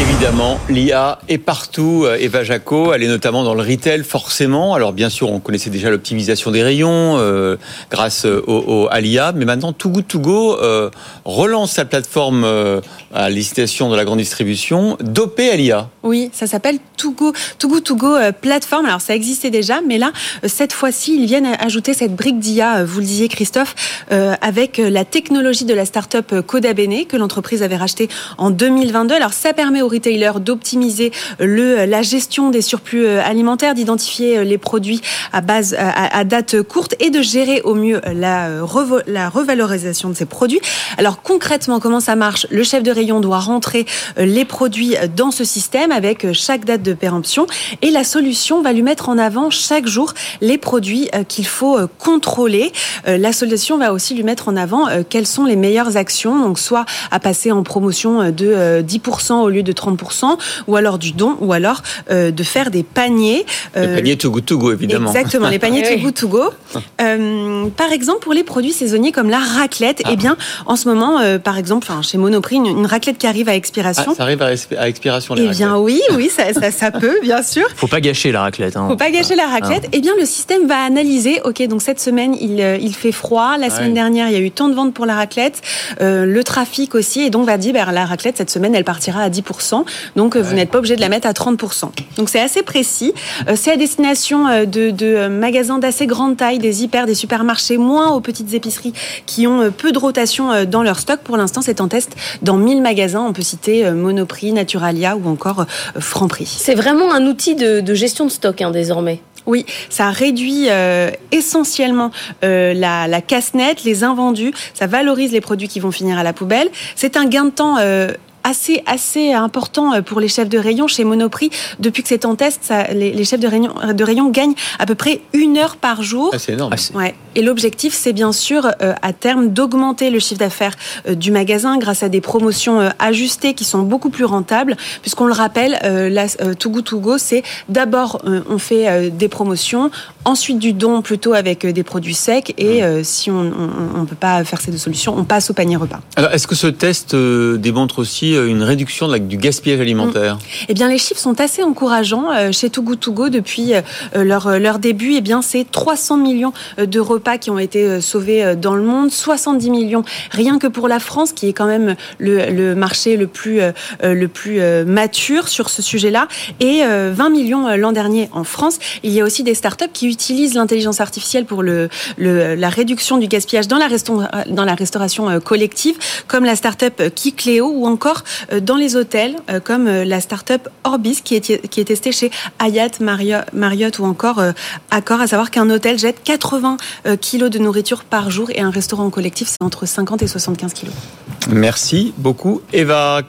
Évidemment, l'IA est partout. euh, Eva Jaco, elle est notamment dans le retail, forcément. Alors bien sûr, on connaissait déjà l'optimisation des rayons euh, grâce au, au- à l'IA, mais maintenant Too Good To Go euh, relance sa plateforme euh, à licitation de la grande distribution, dopée à l'IA. Oui, ça s'appelle Togo, Togo Togo euh, plateforme. Alors ça existait déjà, mais là, euh, cette fois-ci, ils viennent ajouter cette brique d'IA, euh, vous le disiez Christophe, euh, avec euh, la technologie de la start-up euh, Coda Bene que l'entreprise avait racheté en 2022. Alors ça permet retailers d'optimiser la gestion des surplus euh, alimentaires, d'identifier euh, les produits à base à, date courte et de gérer au mieux la, euh, la revalorisation de ces produits. Alors concrètement, comment ça marche? Le chef de rayon doit rentrer les produits dans ce système avec chaque date de péremption et la solution va lui mettre en avant chaque jour les produits qu'il faut contrôler. La solution va aussi lui mettre en avant quelles sont les meilleures actions, donc soit à passer en promotion de euh, 10% au lieu de 30%, ou alors du don, ou alors euh, de faire des paniers. Euh, panier Too Good To Go, évidemment. Exactement, les paniers Oui. Too Good To Go. Euh, par exemple, pour les produits saisonniers comme la raclette, Ah. eh bien, en ce moment, euh, par exemple, enfin, chez Monoprix, une, une raclette qui arrive à Ah, expiration. ça arrive à, à expiration, les eh bien, oui, oui, ça, ça, ça peut, bien sûr. Faut pas gâcher la raclette. Hein. Faut pas gâcher la raclette. Eh bien, le système va analyser. Ok, donc cette semaine, il, il fait froid. La semaine Ouais. dernière, il y a eu tant de ventes pour la raclette. Euh, le trafic aussi, et donc va dire, ben, la raclette cette semaine, elle partira à 10%. Donc, euh, vous n'êtes pas obligé de la mettre à 30%. Donc, c'est assez précis. Euh, c'est à destination euh, de, de magasins d'assez grande taille, des hyper, des supermarchés, moins aux petites épiceries qui ont peu de rotation dans leur stock. Pour l'instant, c'est en test dans 1000 magasins. On peut citer Monoprix, Naturalia ou encore Franprix. C'est vraiment un outil de, de gestion de stock hein, désormais. Oui, ça réduit euh, essentiellement euh, la, la casse-nette, les invendus, ça valorise les produits qui vont finir à la poubelle. C'est un gain de temps euh, assez assez important euh, pour les chefs de rayon chez Monoprix. Depuis que c'est en test, ça, les, les chefs de rayon, de rayon gagnent à peu près une heure par jour. Ah, c'est énorme. Ah, Ouais. Et l'objectif, c'est bien sûr euh, à terme d'augmenter le chiffre d'affaires euh, du magasin grâce à des promotions euh, ajustées qui sont beaucoup plus rentables. Puisqu'on le rappelle, euh, la, euh, To Go, c'est d'abord euh, on fait euh, des promotions, ensuite du don plutôt avec euh, des produits secs, et euh, si on ne peut pas faire ces deux solutions, on passe au panier repas. Alors, est-ce que ce test euh, démontre aussi euh, une réduction du gaspillage alimentaire Eh bien, les chiffres sont assez encourageants. Euh, Chez Too Good To Go, depuis euh, leur, euh, leur début, eh bien, c'est 300 millions euh, de repas qui ont été euh, sauvés euh, dans le monde, 70 millions rien que pour la France, qui est quand même le, le marché le plus, euh, euh, le plus euh, mature sur ce sujet-là, et euh, 20 millions euh, l'an dernier en France. Il y a aussi des startups qui utilisent l'intelligence artificielle pour le, le- la réduction du gaspillage dans la, restau- dans la restauration euh, collective, comme la startup Kikléo ou encore euh, dans les hôtels, euh, comme euh, la start-up Orbis qui est, qui est testée chez Hyatt, Marriott, Marriott ou encore euh, Accor, à savoir qu'un hôtel jette 80 euh, kilos de nourriture par jour et un restaurant collectif, c'est entre 50 et 75 kilos. Merci beaucoup, Eva.